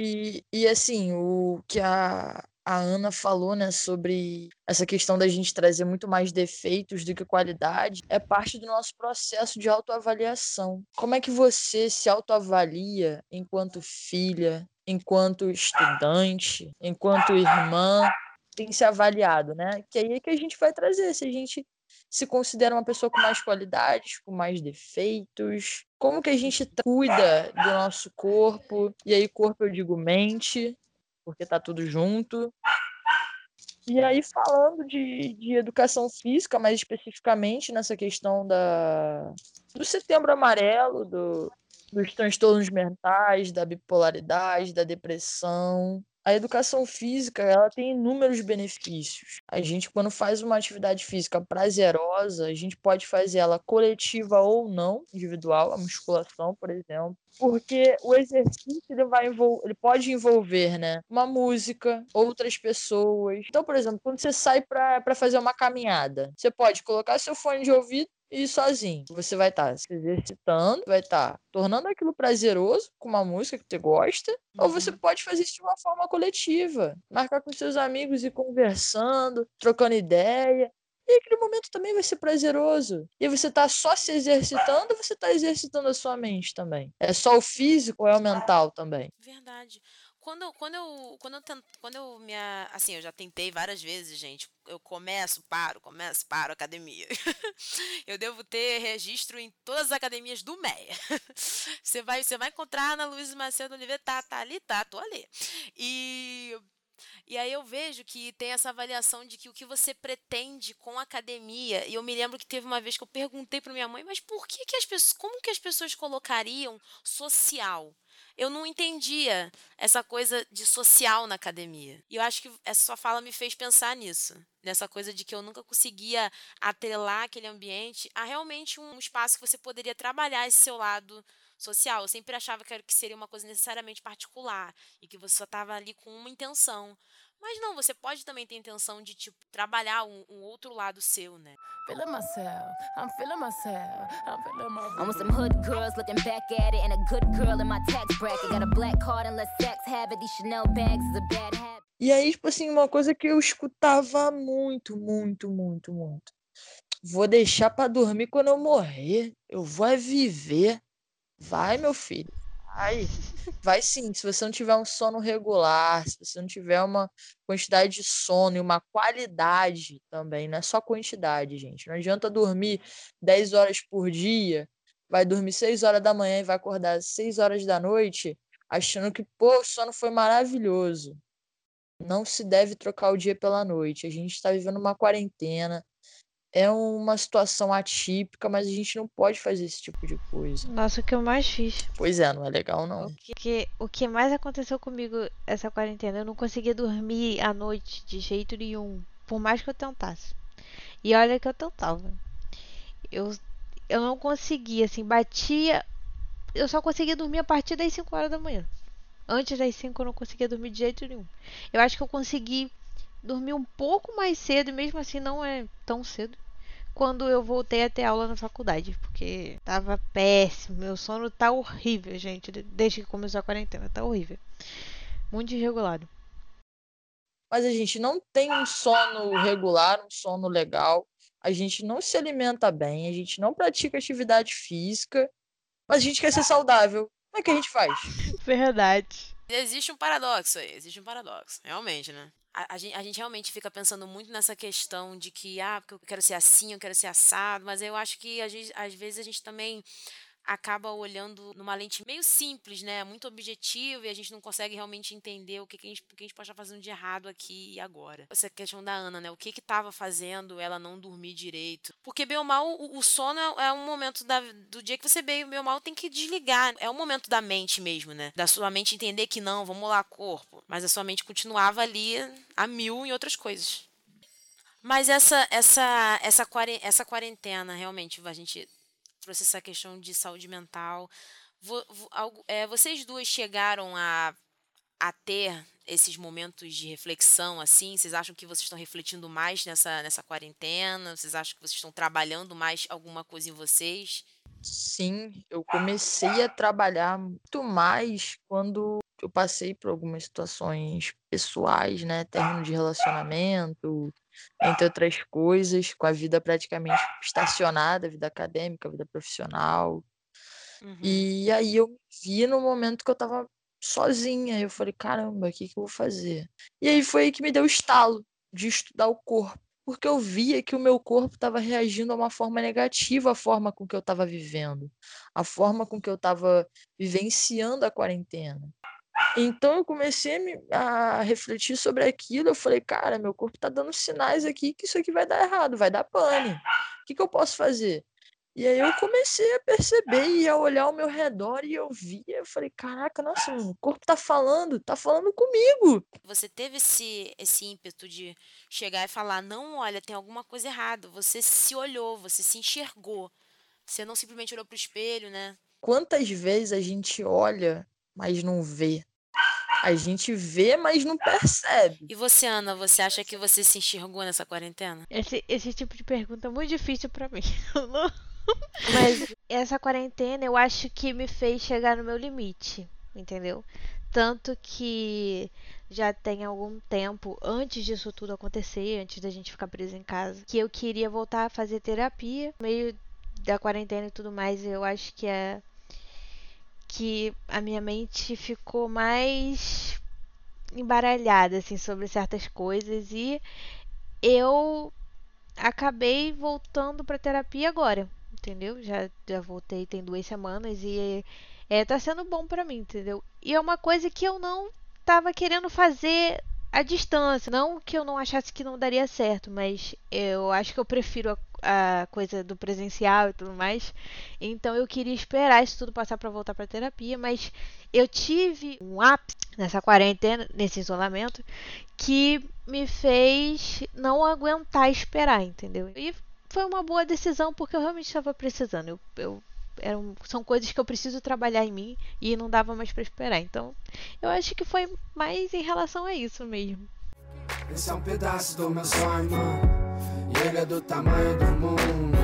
E, e assim, o que a, a Ana falou, né, sobre essa questão da gente trazer muito mais defeitos do que qualidade, é parte do nosso processo de autoavaliação. Como é que você se autoavalia enquanto filha, enquanto estudante, enquanto irmã, tem se avaliado, né? Que aí é que a gente vai trazer, se a gente se considera uma pessoa com mais qualidades, com mais defeitos? Como que a gente cuida do nosso corpo? E aí, corpo eu digo mente, porque tá tudo junto. E aí, falando de, de educação física, mais especificamente nessa questão da, do setembro amarelo, do, dos transtornos mentais, da bipolaridade, da depressão. A educação física, ela tem inúmeros benefícios. A gente, quando faz uma atividade física prazerosa, a gente pode fazer ela coletiva ou não, individual, a musculação, por exemplo. Porque o exercício ele vai envol... ele pode envolver, né, uma música, outras pessoas. Então, por exemplo, quando você sai para fazer uma caminhada, você pode colocar seu fone de ouvido e sozinho. Você vai estar se exercitando, vai estar tornando aquilo prazeroso com uma música que você gosta, ou você pode fazer isso de uma forma coletiva, marcar com seus amigos e conversando, trocando ideia. E aquele momento também vai ser prazeroso. E você tá só se exercitando, você tá exercitando a sua mente também. É só o físico ou é o mental também? Verdade. Quando, quando eu quando eu tent- quando eu me assim, eu já tentei várias vezes, gente. Eu começo, paro, começo, paro academia. eu devo ter registro em todas as academias do MEA. Você vai, você vai encontrar na Luiz Macedo Oliveira, tá, tá ali, tá, tô ali. E e aí eu vejo que tem essa avaliação de que o que você pretende com a academia. E eu me lembro que teve uma vez que eu perguntei para minha mãe, mas por que, que as pessoas, como que as pessoas colocariam social? Eu não entendia essa coisa de social na academia. E eu acho que essa sua fala me fez pensar nisso. Nessa coisa de que eu nunca conseguia atrelar aquele ambiente a realmente um espaço que você poderia trabalhar esse seu lado social. Eu sempre achava que seria uma coisa necessariamente particular e que você só estava ali com uma intenção. Mas não, você pode também ter intenção de tipo trabalhar um, um outro lado seu, né? Feeling myself, I'm feeling myself, I'm feeling my I'm with some hood girls looking back at it, and a good girl in my tax bracket. Got a black card and let sex have it. These Chanel bags is a bad habit. E aí, tipo assim, uma coisa que eu escutava muito, muito, muito, muito. Vou deixar pra dormir quando eu morrer. Eu vou é viver. Vai, meu filho. Vai. Vai sim. Se você não tiver um sono regular, se você não tiver uma quantidade de sono e uma qualidade também, não é só quantidade, gente. Não adianta dormir 10 horas por dia, vai dormir 6 horas da manhã e vai acordar às 6 horas da noite, achando que, pô, o sono foi maravilhoso não se deve trocar o dia pela noite. A gente está vivendo uma quarentena, é uma situação atípica, mas a gente não pode fazer esse tipo de coisa. Nossa, o que eu mais fiz. Pois é, não é legal não. Porque o que mais aconteceu comigo essa quarentena, eu não conseguia dormir à noite de jeito nenhum, por mais que eu tentasse. E olha que eu tentava. Eu, eu não conseguia, assim, batia. Eu só conseguia dormir a partir das 5 horas da manhã. Antes das 5 eu não conseguia dormir de jeito nenhum. Eu acho que eu consegui dormir um pouco mais cedo, e mesmo assim não é tão cedo. Quando eu voltei a ter aula na faculdade, porque tava péssimo. Meu sono tá horrível, gente. de- Desde que começou a quarentena, tá horrível. Muito desregulado. Mas a gente não tem um sono regular, um sono legal. A gente não se alimenta bem, a gente não pratica atividade física, mas a gente quer ser saudável. Como é que a gente faz? Verdade. Existe um paradoxo aí, existe um paradoxo, realmente, né? A, a, gente, a gente realmente fica pensando muito nessa questão de que, ah, porque eu quero ser assim, eu quero ser assado, mas eu acho que vezes, às vezes a gente também acaba olhando numa lente meio simples, né? Muito objetiva e a gente não consegue realmente entender o que, que, a, gente, o que a gente pode estar fazendo de errado aqui e agora. Essa questão da Ana, né? O que que estava fazendo ela não dormir direito? Porque, bem ou mal, o, o sono é, é um momento da, do dia que você, bem, ou mal, tem que desligar. É um momento da mente mesmo, né? Da sua mente entender que não, vamos lá, corpo. Mas a sua mente continuava ali a mil em outras coisas. Mas essa, essa, essa, essa quarentena, realmente, a gente trouxe essa questão de saúde mental. É, vocês duas chegaram a, a ter esses momentos de reflexão, assim? Vocês acham que vocês estão refletindo mais nessa, nessa quarentena? Vocês acham que vocês estão trabalhando mais alguma coisa em vocês? Sim, eu comecei a trabalhar muito mais quando eu passei por algumas situações pessoais, né? Término de relacionamento, entre outras coisas, com a vida praticamente estacionada, a vida acadêmica, a vida profissional. Uhum. E aí eu vi no momento que eu tava sozinha. Eu falei, caramba, o que que eu vou fazer? E aí foi aí que me deu o estalo de estudar o corpo. porque eu via que o meu corpo estava reagindo a uma forma negativa à forma com que eu estava vivendo, a forma com que eu estava vivenciando a quarentena. Então eu comecei a, me- a refletir sobre aquilo. Eu falei, cara, meu corpo tá dando sinais aqui que isso aqui vai dar errado, vai dar pane. O que que eu posso fazer? E aí eu comecei a perceber e a olhar ao meu redor e eu via, eu falei, caraca, nossa, o corpo tá falando, tá falando comigo. Você teve esse, esse ímpeto de chegar e falar: não, olha, tem alguma coisa errada. Você se olhou, você se enxergou. Você não simplesmente olhou pro espelho, né? Quantas vezes a gente olha, mas não vê? A gente vê, mas não percebe. E você, Ana, você acha que você se enxergou nessa quarentena? Esse, esse tipo de pergunta é muito difícil pra mim. Mas essa quarentena eu acho que me fez chegar no meu limite, entendeu? Tanto que já tem algum tempo antes disso tudo acontecer, antes da gente ficar preso em casa, que eu queria voltar a fazer terapia, no meio da quarentena e tudo mais, eu acho que é que a minha mente ficou mais embaralhada assim sobre certas coisas e eu acabei voltando pra terapia agora, entendeu? Já, já voltei tem duas semanas e é, tá sendo bom pra mim, entendeu? E é uma coisa que eu não tava querendo fazer à distância. Não que eu não achasse que não daria certo, mas eu acho que eu prefiro a, a coisa do presencial e tudo mais. Então eu queria esperar isso tudo passar pra voltar pra terapia, mas eu tive um ápice nessa quarentena, nesse isolamento, que me fez não aguentar esperar, entendeu? E foi uma boa decisão porque eu realmente estava precisando. Eu, eu eram, são coisas que eu preciso trabalhar em mim e não dava mais pra esperar. Então, eu acho que foi mais em relação a isso mesmo. Esse é um pedaço do meu sonho, e ele é do tamanho do mundo.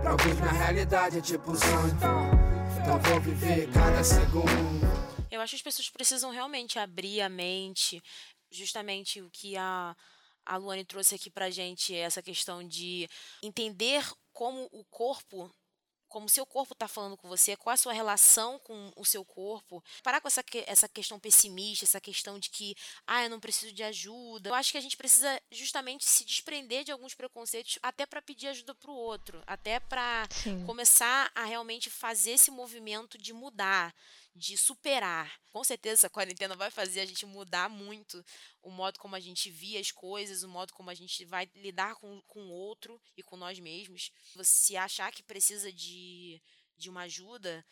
Pra alguns, minha realidade é tipo um sonho, então vou viver cada segundo. Eu acho que as pessoas precisam realmente abrir a mente, justamente o que a, a Luane trouxe aqui pra gente, essa questão de entender como o corpo, como o seu corpo está falando com você, qual a sua relação com o seu corpo. Parar com essa, essa questão pessimista, essa questão de que, ah, eu não preciso de ajuda. Eu acho que a gente precisa justamente se desprender de alguns preconceitos até para pedir ajuda para o outro, até para começar a realmente fazer esse movimento de mudar, de superar. Com certeza essa quarentena vai fazer a gente mudar muito o modo como a gente via as coisas, o modo como a gente vai lidar com, com o outro e com nós mesmos. Você achar que precisa de, de uma ajuda,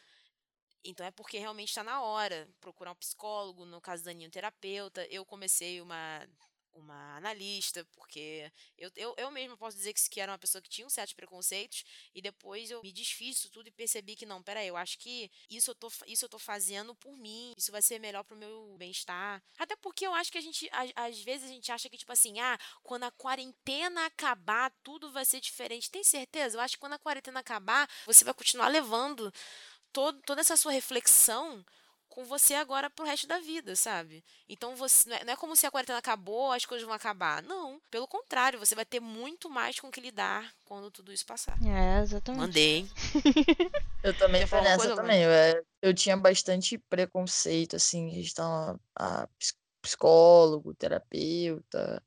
então é porque realmente está na hora. Procurar um psicólogo, no caso da Aninha, um terapeuta. Eu comecei uma, uma analista, porque eu, eu, eu mesma posso dizer que, que era uma pessoa que tinha um certos preconceitos, e depois eu me desfiz disso tudo e percebi que não, peraí, eu acho que isso eu tô, isso eu tô fazendo por mim, isso vai ser melhor pro meu bem-estar. Até porque eu acho que a gente, às, às vezes a gente acha que, tipo assim, ah, quando a quarentena acabar, tudo vai ser diferente. Tem certeza? Eu acho que quando a quarentena acabar, você vai continuar levando todo, toda essa sua reflexão com você agora pro resto da vida, sabe? Então você não é, não é como se a quarentena acabou, as coisas vão acabar. Não, pelo contrário, você vai ter muito mais com que lidar quando tudo isso passar. É, exatamente. Mandei. hein? Eu também fui nessa coisa, também. Eu, é, eu tinha bastante preconceito, assim, em questão a, a ps- psicólogo, terapeuta,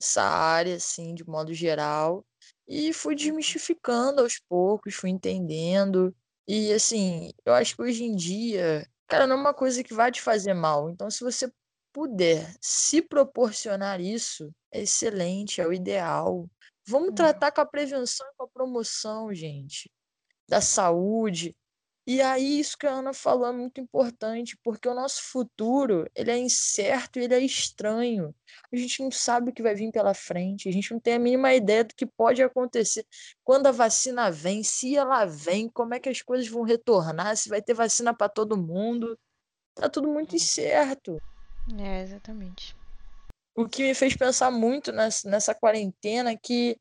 essa área, assim, de modo geral. E fui desmistificando aos poucos, fui entendendo. E, assim, eu acho que hoje em dia, cara, não é uma coisa que vai te fazer mal. Então, se você puder se proporcionar isso, é excelente, é o ideal. Vamos Uhum. tratar com a prevenção e com a promoção, gente da saúde. E aí, isso que a Ana falou é muito importante, porque o nosso futuro, ele é incerto e ele é estranho. A gente não sabe o que vai vir pela frente, a gente não tem a mínima ideia do que pode acontecer. Quando a vacina vem, se ela vem, como é que as coisas vão retornar, se vai ter vacina para todo mundo. Tá tudo muito incerto. É, exatamente. O que me fez pensar muito nessa, nessa quarentena é que,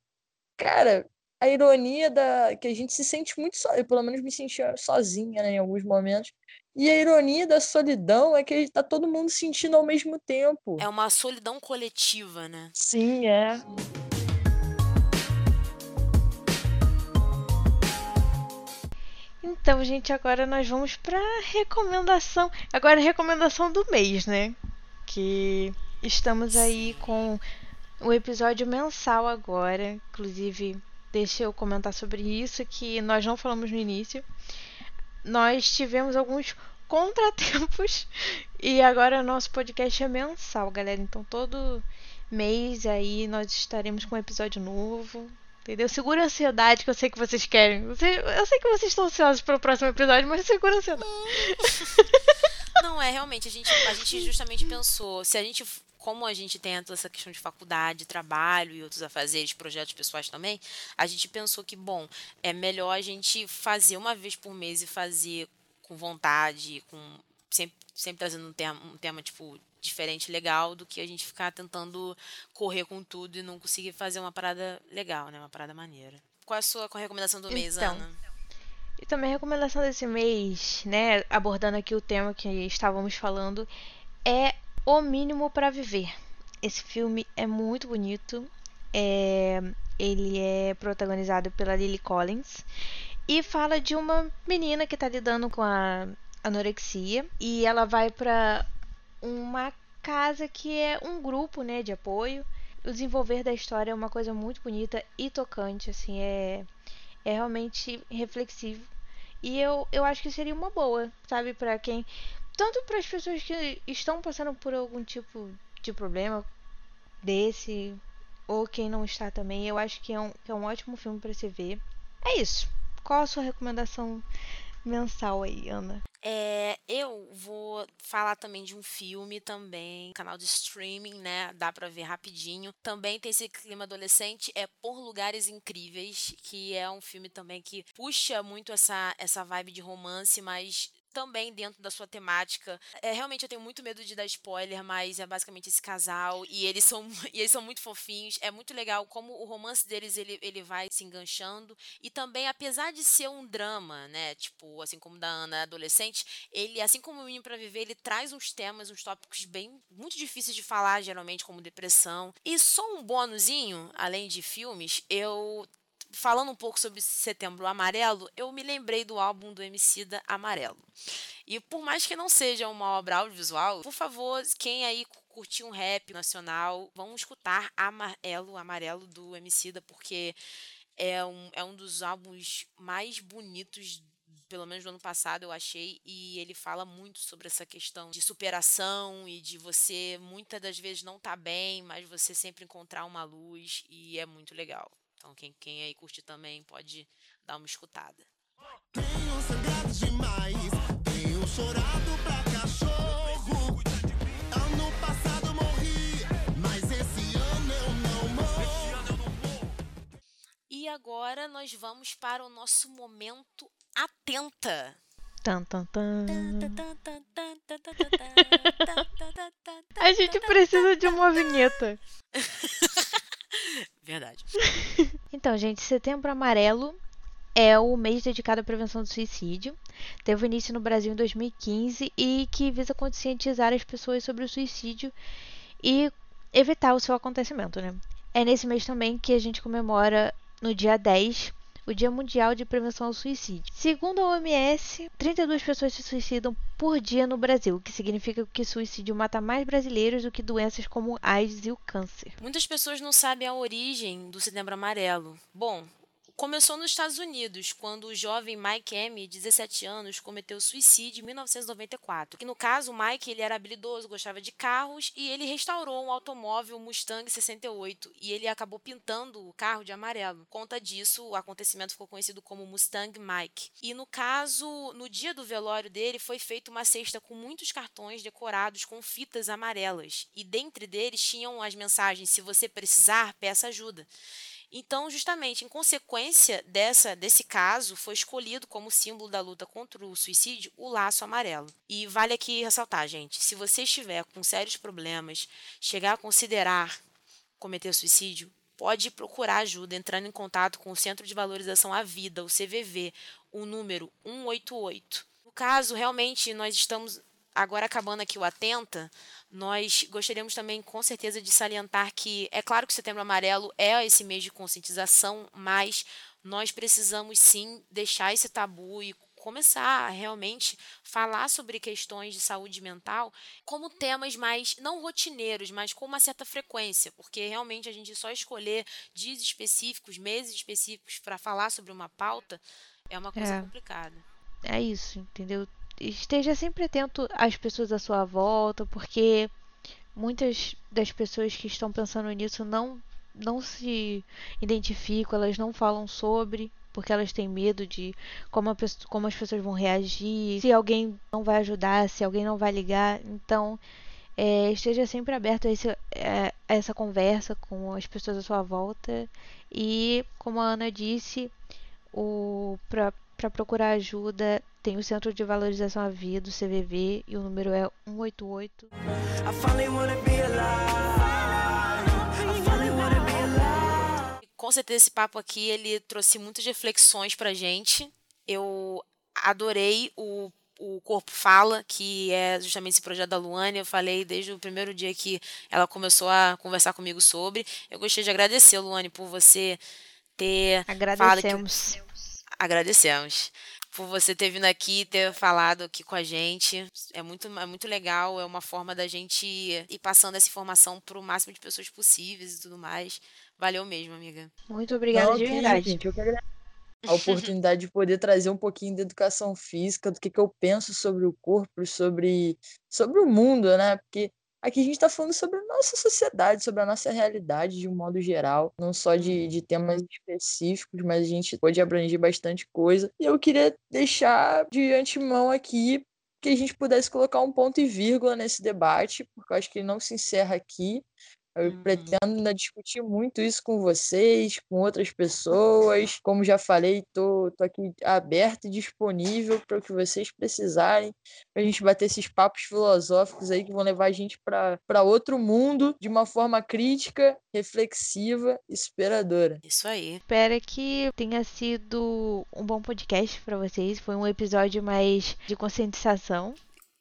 cara, a ironia da que a gente se sente muito só, eu pelo menos me sentia sozinha, né, em alguns momentos. E a ironia da solidão é que tá todo mundo sentindo ao mesmo tempo. É uma solidão coletiva, né? Sim, é. Então, gente, agora nós vamos pra recomendação. Agora, a recomendação do mês, né? Que estamos aí com um episódio mensal agora. Inclusive, deixa eu comentar sobre isso que nós não falamos no início. Nós tivemos alguns contratempos e agora o nosso podcast é mensal, galera. Então todo mês aí nós estaremos com um episódio novo. Entendeu? Segura a ansiedade que eu sei que vocês querem. Eu sei, que vocês estão ansiosos pelo próximo episódio, mas segura a ansiedade. Não, é realmente, a gente, a gente justamente pensou, se a gente, como a gente tem toda essa questão de faculdade, trabalho e outros afazeres, projetos pessoais também, a gente pensou que, bom, é melhor a gente fazer uma vez por mês e fazer com vontade, com sempre, sempre trazendo um tema, um tema tipo diferente, legal, do que a gente ficar tentando correr com tudo e não conseguir fazer uma parada legal, né? Uma parada maneira. Qual é a sua recomendação do mês, Então, Ana? E também a recomendação desse mês, né, abordando aqui o tema que estávamos falando, é O Mínimo para Viver. Esse filme é muito bonito. É, ele é protagonizado pela Lily Collins e fala de uma menina que está lidando com a anorexia e ela vai para uma casa que é um grupo, né, de apoio. O desenvolver da história é uma coisa muito bonita e tocante, assim, é é realmente reflexivo. E eu, eu acho que seria uma boa, sabe, para quem. Tanto para as pessoas que estão passando por algum tipo de problema desse, ou quem não está também. Eu acho que é um, que é um ótimo filme para se ver. É isso. Qual a sua recomendação mensal aí, Ana? É, eu vou falar também de um filme também, canal de streaming, né? Dá pra ver rapidinho. Também tem esse clima adolescente, é Por Lugares Incríveis, que é um filme também que puxa muito essa, essa vibe de romance, mas também dentro da sua temática. É, realmente eu tenho muito medo de dar spoiler, mas é basicamente esse casal e eles são e eles são muito fofinhos. É muito legal como o romance deles ele, ele vai se enganchando e também apesar de ser um drama, né, tipo, assim como da Ana adolescente, ele assim como o Menino para Viver, ele traz uns temas, uns tópicos bem muito difíceis de falar, geralmente como depressão. E só um bônusinho, além de filmes, eu falando um pouco sobre Setembro Amarelo, eu me lembrei do álbum do Emicida Amarelo. E por mais que não seja uma obra audiovisual, por favor, quem aí curtir um rap nacional, vamos escutar Amarelo, Amarelo do Emicida, porque é um, é um dos álbuns mais bonitos pelo menos do ano passado eu achei, e ele fala muito sobre essa questão de superação e de você muitas das vezes não tá bem, mas você sempre encontrar uma luz e é muito legal. Então quem, quem aí curte também pode dar uma escutada. Tenho sangrado demais, tenho chorado pra cachorro. Ano passado morri, mas esse ano eu não morro. E agora nós vamos para o nosso momento atenta. A gente precisa de uma vinheta. Verdade. Então, gente, Setembro Amarelo é o mês dedicado à prevenção do suicídio. Teve início no Brasil em 2015 e que visa conscientizar as pessoas sobre o suicídio e evitar o seu acontecimento, né? É nesse mês também que a gente comemora no dia 10 o Dia Mundial de Prevenção ao Suicídio. Segundo a OMS, 32 pessoas se suicidam por dia no Brasil, o que significa que suicídio mata mais brasileiros do que doenças como AIDS e o câncer. Muitas pessoas não sabem a origem do Setembro Amarelo. Bom, começou nos Estados Unidos, quando o jovem Mike M, 17 anos, cometeu suicídio em 1994. Que no caso, o Mike ele era habilidoso, gostava de carros e ele restaurou um automóvel Mustang 68 e ele acabou pintando o carro de amarelo. Conta disso, o acontecimento ficou conhecido como Mustang Mike. E no caso, no dia do velório dele, foi feita uma cesta com muitos cartões decorados com fitas amarelas e dentre deles tinham as mensagens: se você precisar, peça ajuda. Então, justamente em consequência dessa, desse caso, foi escolhido como símbolo da luta contra o suicídio o laço amarelo. E vale aqui ressaltar, gente, se você estiver com sérios problemas, chegar a considerar cometer suicídio, pode procurar ajuda entrando em contato com o Centro de Valorização à Vida, o CVV, o número 188. No caso, realmente, nós estamos agora acabando aqui o Atenta, nós gostaríamos também, com certeza, de salientar que é claro que o Setembro Amarelo é esse mês de conscientização, mas nós precisamos sim deixar esse tabu e começar a realmente falar sobre questões de saúde mental como temas mais não rotineiros, mas com uma certa frequência, porque realmente a gente só escolher dias específicos, meses específicos para falar sobre uma pauta é uma coisa É. complicada. É isso, entendeu? Esteja sempre atento às pessoas à sua volta, porque muitas das pessoas que estão pensando nisso não, não se identificam, elas não falam sobre, porque elas têm medo de como, como as pessoas vão reagir, se alguém não vai ajudar, se alguém não vai ligar. Então, é, esteja sempre aberto a, esse, é, a essa conversa com as pessoas à sua volta. E, como a Ana disse, para procurar ajuda tem o Centro de Valorização à Vida, o CVV, e o número é 188. I finally wanna be alive. I finally wanna be alive. Com certeza esse papo aqui ele trouxe muitas reflexões pra gente. Eu adorei o o Corpo Fala, que é justamente esse projeto da Luane. Eu falei desde o primeiro dia que ela começou a conversar comigo sobre. Eu gostei de agradecer, Luane, por você ter falado que Agradecemos. Por você ter vindo aqui e ter falado aqui com a gente. É muito, é muito legal, é uma forma da gente ir passando essa informação para o máximo de pessoas possíveis e tudo mais. Valeu mesmo, amiga. Muito obrigada Não, de verdade. gente, eu que agradeço a oportunidade de poder trazer um pouquinho da educação física, do que, que eu penso sobre o corpo, sobre, sobre o mundo, né? Porque aqui a gente está falando sobre a nossa sociedade, sobre a nossa realidade de um modo geral, não só de, de temas específicos, mas a gente pode abranger bastante coisa. E eu queria deixar de antemão aqui que a gente pudesse colocar um ponto e vírgula nesse debate, porque eu acho que ele não se encerra aqui. Eu Uhum. pretendo ainda discutir muito isso com vocês, com outras pessoas. Como já falei, tô, tô aqui aberto e disponível para o que vocês precisarem, para a gente bater esses papos filosóficos aí que vão levar a gente para outro mundo de uma forma crítica, reflexiva e superadora. Isso aí. Espero que tenha sido um bom podcast para vocês. Foi um episódio mais de conscientização.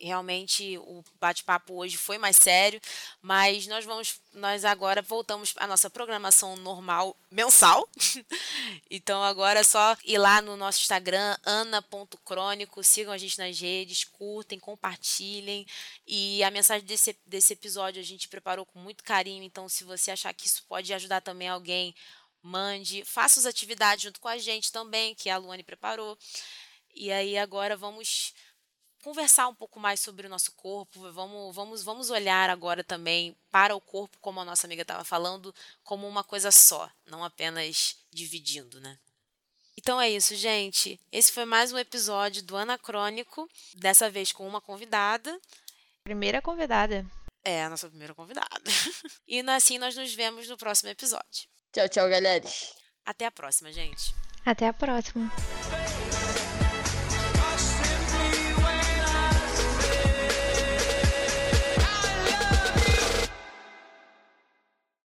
Realmente o bate-papo hoje foi mais sério, mas nós vamos, nós agora voltamos à nossa programação normal mensal. então agora é só ir lá no nosso Instagram, ana.crônico, sigam a gente nas redes, curtem, compartilhem. E a mensagem desse, desse episódio a gente preparou com muito carinho, então se você achar que isso pode ajudar também alguém, mande, faça as atividades junto com a gente também, que a Luane preparou. E aí agora vamos conversar um pouco mais sobre o nosso corpo. Vamos, vamos, vamos olhar agora também para o corpo, como a nossa amiga estava falando, como uma coisa só, não apenas dividindo, né? Então é isso, gente. Esse foi mais um episódio do Anacrônico, dessa vez com uma convidada. Primeira convidada. É, a nossa primeira convidada. E assim nós nos vemos no próximo episódio. Tchau, tchau, galera. Até a próxima, gente. Até a próxima.